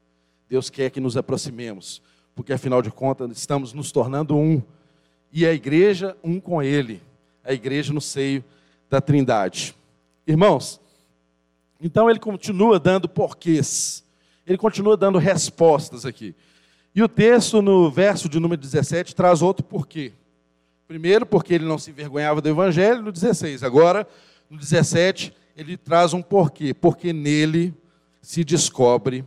Deus quer que nos aproximemos, porque afinal de contas estamos nos tornando um. E a igreja, um com Ele. A igreja no seio da Trindade. Irmãos, então ele continua dando porquês. Ele continua dando respostas aqui. E o texto, no verso de número 17, traz outro porquê. Primeiro, porque ele não se envergonhava do evangelho, no 16. Agora, no 17, ele traz um porquê. Porque nele se descobre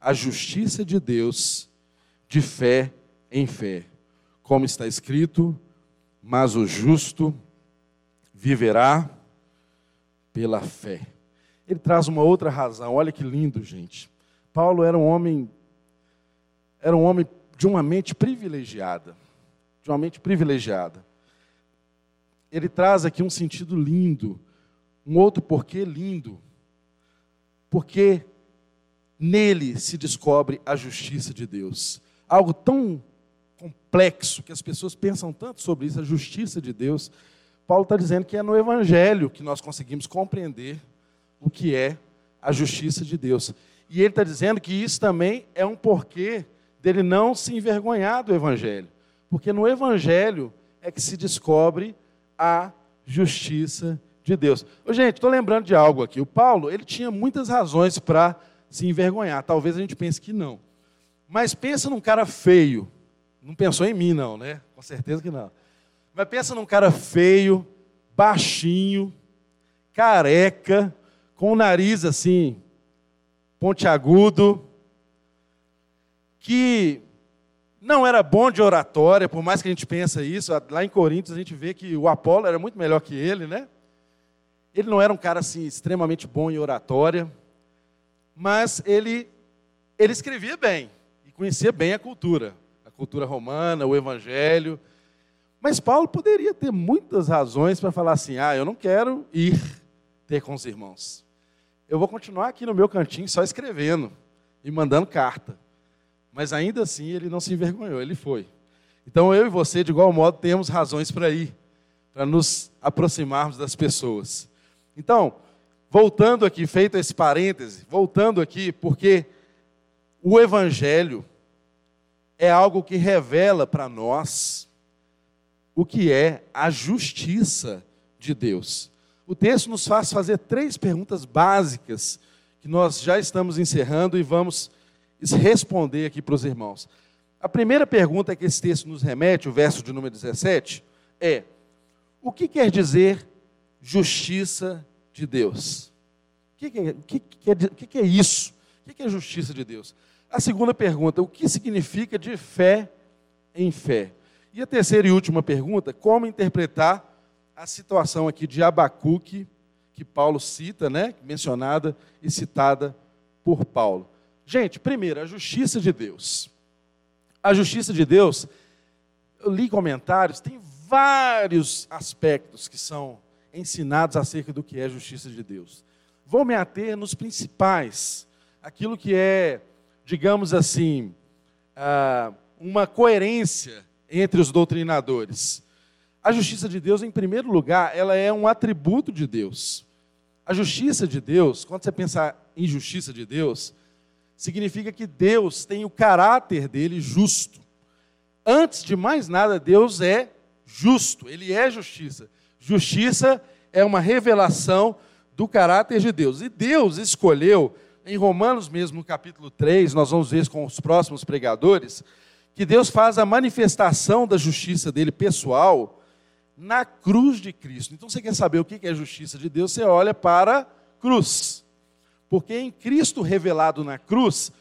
a justiça de Deus de fé em fé. Como está escrito, mas o justo viverá pela fé. Ele traz uma outra razão. Olha que lindo, gente. Paulo era um homem era um homem de uma mente privilegiada, de uma mente privilegiada. Ele traz aqui um sentido lindo um outro porquê lindo. Porque nele se descobre a justiça de Deus. Algo tão complexo que as pessoas pensam tanto sobre isso, a justiça de Deus. Paulo está dizendo que é no Evangelho que nós conseguimos compreender o que é a justiça de Deus. E ele está dizendo que isso também é um porquê dele não se envergonhar do Evangelho. Porque no Evangelho é que se descobre a justiça de Deus. Ô, gente, estou lembrando de algo aqui. O Paulo, ele tinha muitas razões para se envergonhar. Talvez a gente pense que não. Mas pensa num cara feio. Não pensou em mim, não, né? Com certeza que não. Mas pensa num cara feio, baixinho, careca, com o nariz assim, pontiagudo, que não era bom de oratória, por mais que a gente pense isso, lá em Coríntios a gente vê que o Apolo era muito melhor que ele, né? Ele não era um cara assim extremamente bom em oratória, mas ele ele escrevia bem e conhecia bem a cultura, cultura romana, o evangelho. Mas Paulo poderia ter muitas razões para falar assim: "Ah, eu não quero ir ter com os irmãos. Eu vou continuar aqui no meu cantinho só escrevendo e mandando carta". Mas ainda assim ele não se envergonhou, ele foi. Então eu e você, de igual modo, temos razões para ir, para nos aproximarmos das pessoas. Então, voltando aqui, feito esse parêntese, voltando aqui, porque o Evangelho é algo que revela para nós o que é a justiça de Deus. O texto nos faz fazer três perguntas básicas que nós já estamos encerrando e vamos responder aqui para os irmãos. A primeira pergunta que esse texto nos remete, o verso de número 17, é: o que quer dizer justiça de Deus? O que, que, que, é, que é isso? O que é justiça de Deus? A segunda pergunta: o que significa de fé em fé? E a terceira e última pergunta: como interpretar a situação aqui de Abacuque, que Paulo cita, né, mencionada e citada por Paulo? Gente, primeiro, a justiça de Deus. A justiça de Deus, eu li comentários, tem vários aspectos que são ensinados acerca do que é a justiça de Deus. Vou me ater nos principais, aquilo que é, digamos assim, ah, uma coerência entre os doutrinadores. A justiça de Deus, em primeiro lugar, ela é um atributo de Deus. A justiça de Deus, quando você pensar em justiça de Deus, significa que Deus tem o caráter dele justo. Antes de mais nada, Deus é justo, ele é justiça. Justiça é uma revelação do caráter de Deus. E Deus escolheu, em Romanos mesmo, no capítulo 3, nós vamos ver com os próximos pregadores, que Deus faz a manifestação da justiça dele pessoal na cruz de Cristo. Então você quer saber o que é a justiça de Deus? Você olha para a cruz. Porque em Cristo revelado na cruz,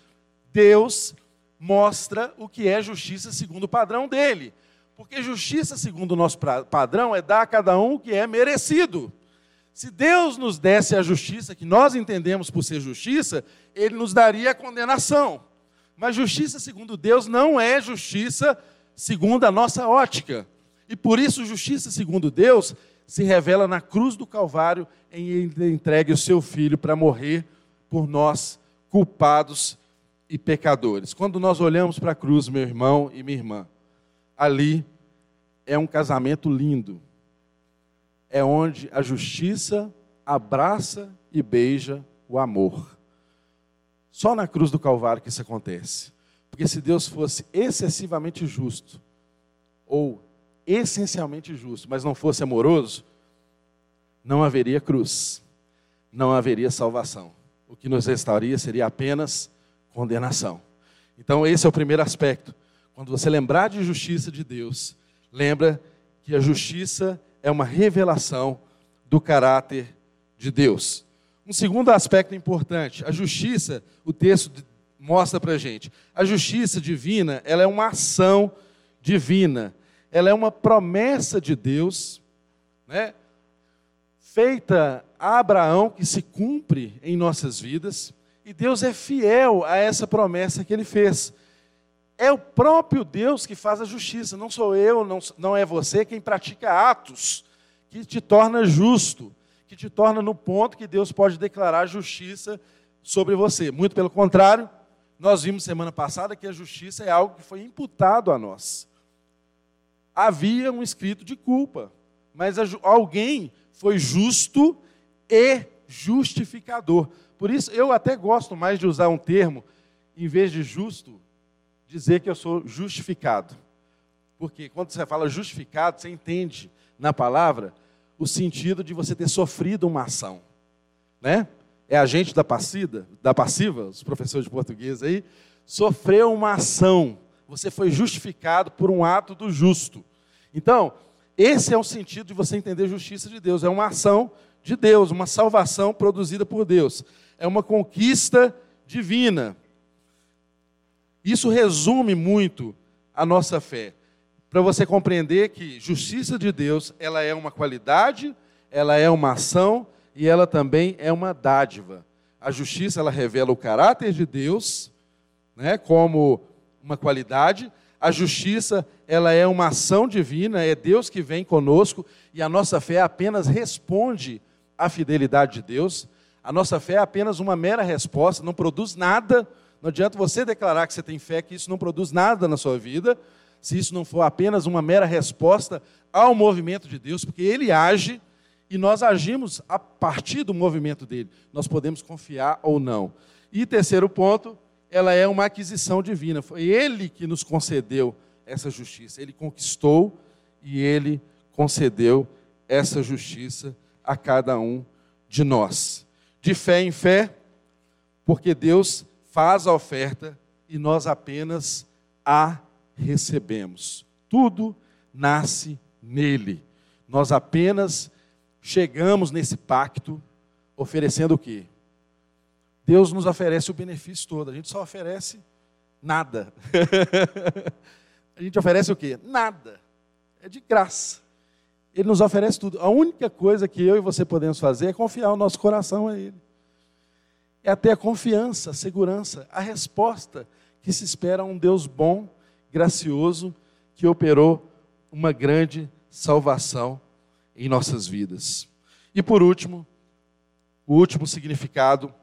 Deus mostra o que é justiça segundo o padrão dele. Porque justiça segundo o nosso padrão é dar a cada um o que é merecido. Se Deus nos desse a justiça que nós entendemos por ser justiça, ele nos daria a condenação. Mas justiça segundo Deus não é justiça segundo a nossa ótica. E por isso, justiça segundo Deus se revela na cruz do Calvário em ele entregue o seu filho para morrer por nós, culpados e pecadores. Quando nós olhamos para a cruz, meu irmão e minha irmã, ali é um casamento lindo. É onde a justiça abraça e beija o amor. Só na cruz do Calvário que isso acontece. Porque se Deus fosse excessivamente justo, ou essencialmente justo, mas não fosse amoroso, não haveria cruz, não haveria salvação o que nos restaria seria apenas condenação. Então, esse é o primeiro aspecto. Quando você lembrar de justiça de Deus, lembra que a justiça é uma revelação do caráter de Deus. Um segundo aspecto importante, a justiça, o texto mostra para a gente, a justiça divina, ela é uma ação divina, ela é uma promessa de Deus, né? feita a Abraão que se cumpre em nossas vidas, e Deus é fiel a essa promessa que ele fez. É o próprio Deus que faz a justiça, não sou eu, não, não é você quem pratica atos que te torna justo, que te torna no ponto que Deus pode declarar justiça sobre você. Muito pelo contrário, nós vimos semana passada que a justiça é algo que foi imputado a nós. Havia um escrito de culpa mas alguém foi justo e justificador. Por isso, eu até gosto mais de usar um termo, em vez de justo, dizer que eu sou justificado. Porque quando você fala justificado, você entende na palavra o sentido de você ter sofrido uma ação. Né? É agente da passiva, da passiva, os professores de português aí, sofreu uma ação. Você foi justificado por um ato do justo. Então, esse é o sentido de você entender justiça de Deus. É uma ação de Deus, uma salvação produzida por Deus é uma conquista divina. Isso resume muito a nossa fé. Para você compreender que justiça de Deus, ela é uma qualidade, ela é uma ação e ela também é uma dádiva. A justiça ela revela o caráter de Deus, né, como uma qualidade. A justiça ela é uma ação divina, é Deus que vem conosco e a nossa fé apenas responde à fidelidade de Deus. A nossa fé é apenas uma mera resposta, não produz nada. Não adianta você declarar que você tem fé, que isso não produz nada na sua vida, se isso não for apenas uma mera resposta ao movimento de Deus, porque Ele age e nós agimos a partir do movimento dele. Nós podemos confiar ou não. E terceiro ponto, ela é uma aquisição divina. Foi Ele que nos concedeu essa justiça. Ele conquistou e Ele concedeu essa justiça a cada um de nós de fé em fé, porque Deus faz a oferta e nós apenas a recebemos. Tudo nasce nele. Nós apenas chegamos nesse pacto oferecendo o quê? Deus nos oferece o benefício todo, a gente só oferece nada. a gente oferece o quê? Nada. É de graça. Ele nos oferece tudo. A única coisa que eu e você podemos fazer é confiar o nosso coração a Ele. É até a confiança, a segurança, a resposta que se espera a um Deus bom, gracioso, que operou uma grande salvação em nossas vidas. E por último, o último significado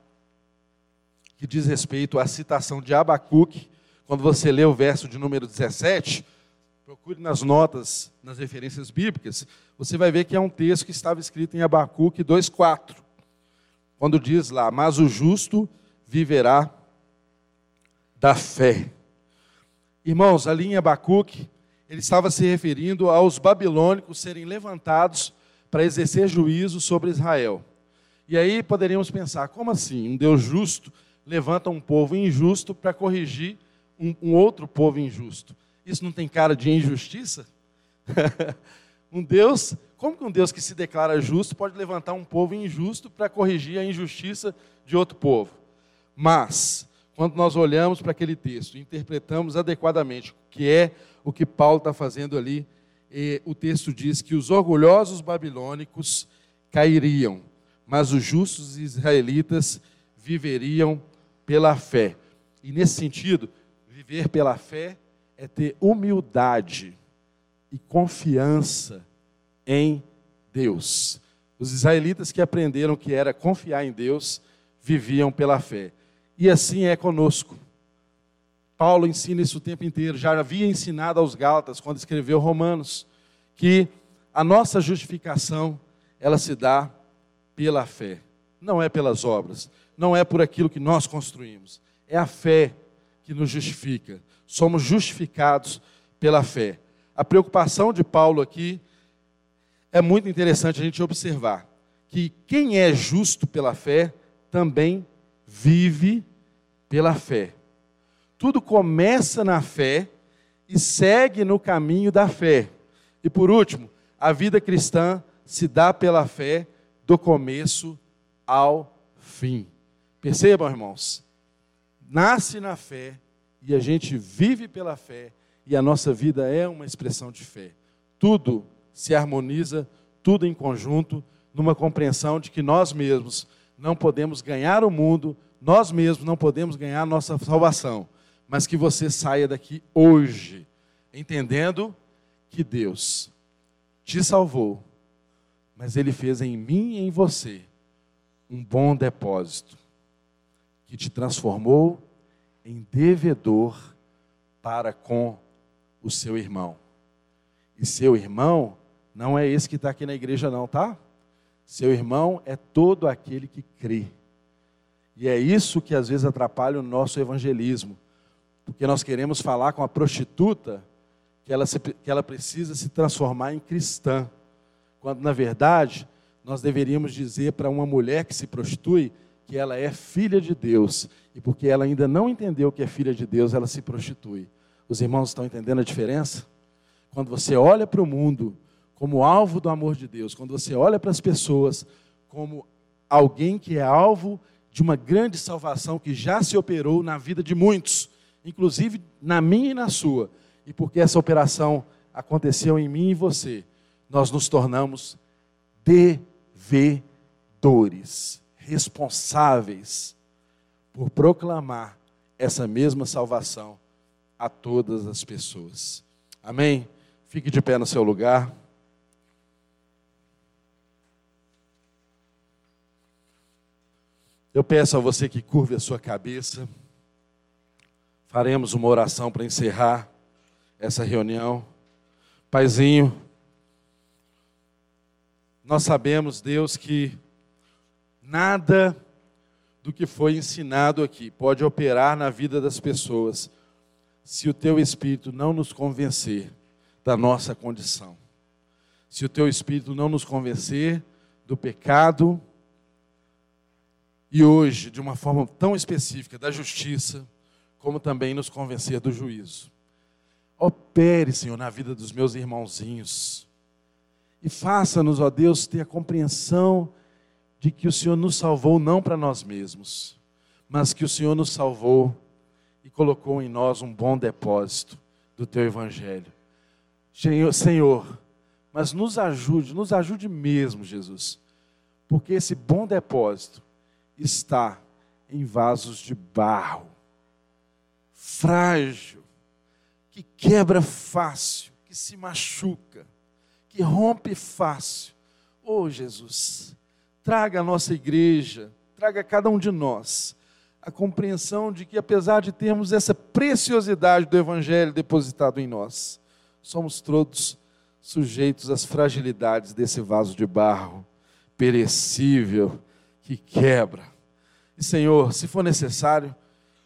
que diz respeito à citação de Abacuque, quando você lê o verso de número 17, procure nas notas, nas referências bíblicas, você vai ver que é um texto que estava escrito em Abacuque 2,4. Quando diz lá, mas o justo viverá da fé. Irmãos, ali em Abacuque, ele estava se referindo aos babilônicos serem levantados para exercer juízo sobre Israel. E aí poderíamos pensar, como assim? Um Deus justo levanta um povo injusto para corrigir um, um outro povo injusto. Isso não tem cara de injustiça? um Deus, como que um Deus que se declara justo pode levantar um povo injusto para corrigir a injustiça de outro povo? Mas, quando nós olhamos para aquele texto e interpretamos adequadamente, que é o que Paulo está fazendo ali, o texto diz que os orgulhosos babilônicos cairiam, mas os justos israelitas viveriam pela fé. E nesse sentido, viver pela fé é ter humildade e confiança em Deus. Os israelitas que aprenderam que era confiar em Deus, viviam pela fé. E assim é conosco. Paulo ensina isso o tempo inteiro, já havia ensinado aos Gálatas quando escreveu Romanos, que a nossa justificação, ela se dá pela fé, não é pelas obras, não é por aquilo que nós construímos, é a fé que nos justifica somos justificados pela fé. A preocupação de Paulo aqui é muito interessante a gente observar que quem é justo pela fé também vive pela fé. Tudo começa na fé e segue no caminho da fé. E por último, a vida cristã se dá pela fé do começo ao fim. Percebam, irmãos? Nasce na fé e a gente vive pela fé e a nossa vida é uma expressão de fé. Tudo se harmoniza, tudo em conjunto, numa compreensão de que nós mesmos não podemos ganhar o mundo, nós mesmos não podemos ganhar a nossa salvação, mas que você saia daqui hoje, entendendo que Deus te salvou, mas Ele fez em mim e em você um bom depósito, que te transformou em devedor para com o seu irmão. E seu irmão não é esse que está aqui na igreja, não, tá? Seu irmão é todo aquele que crê. E é isso que às vezes atrapalha o nosso evangelismo. Porque nós queremos falar com a prostituta que ela, se, que ela precisa se transformar em cristã. Quando, na verdade, nós deveríamos dizer para uma mulher que se prostitui que ela é filha de Deus. E porque ela ainda não entendeu que é filha de Deus, ela se prostitui. Os irmãos estão entendendo a diferença? Quando você olha para o mundo como alvo do amor de Deus, quando você olha para as pessoas como alguém que é alvo de uma grande salvação que já se operou na vida de muitos, inclusive na minha e na sua, e porque essa operação aconteceu em mim e você, nós nos tornamos devedores, responsáveis por proclamar essa mesma salvação a todas as pessoas. Amém? Fique de pé no seu lugar. Eu peço a você que curve a sua cabeça. Faremos uma oração para encerrar essa reunião. Paizinho, nós sabemos, Deus, que nada do que foi ensinado aqui pode operar na vida das pessoas se o teu espírito não nos convencer da nossa condição. Se o teu espírito não nos convencer do pecado e hoje, de uma forma tão específica, da justiça, como também nos convencer do juízo. Opere, Senhor, na vida dos meus irmãozinhos. E faça-nos, ó Deus, ter a compreensão de que o Senhor nos salvou não para nós mesmos, mas que o Senhor nos salvou e colocou em nós um bom depósito do teu evangelho. Senhor, mas nos ajude, nos ajude mesmo, Jesus, porque esse bom depósito está em vasos de barro, frágil, que quebra fácil, que se machuca, que rompe fácil. Oh Jesus, traga a nossa igreja, traga a cada um de nós a compreensão de que, apesar de termos essa preciosidade do Evangelho depositado em nós, somos todos sujeitos às fragilidades desse vaso de barro perecível que quebra. E, Senhor, se for necessário,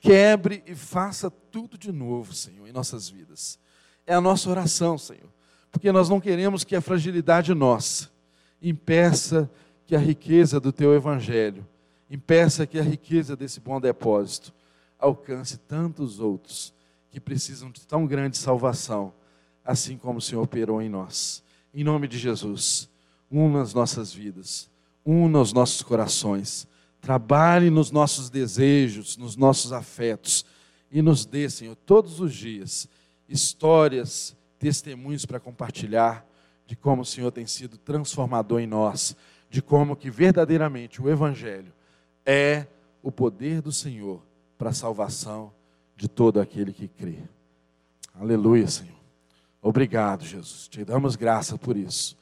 quebre e faça tudo de novo, Senhor, em nossas vidas. É a nossa oração, Senhor, porque nós não queremos que a fragilidade nossa impeça que a riqueza do teu evangelho, impeça que a riqueza desse bom depósito alcance tantos outros que precisam de tão grande salvação, assim como o Senhor operou em nós. Em nome de Jesus, una as nossas vidas, una os nossos corações Trabalhe nos nossos desejos, nos nossos afetos e nos dê, Senhor, todos os dias histórias, testemunhos para compartilhar de como o Senhor tem sido transformador em nós, de como que verdadeiramente o evangelho é o poder do Senhor para a salvação de todo aquele que crê. Aleluia, Senhor. Obrigado, Jesus. Te damos graça por isso.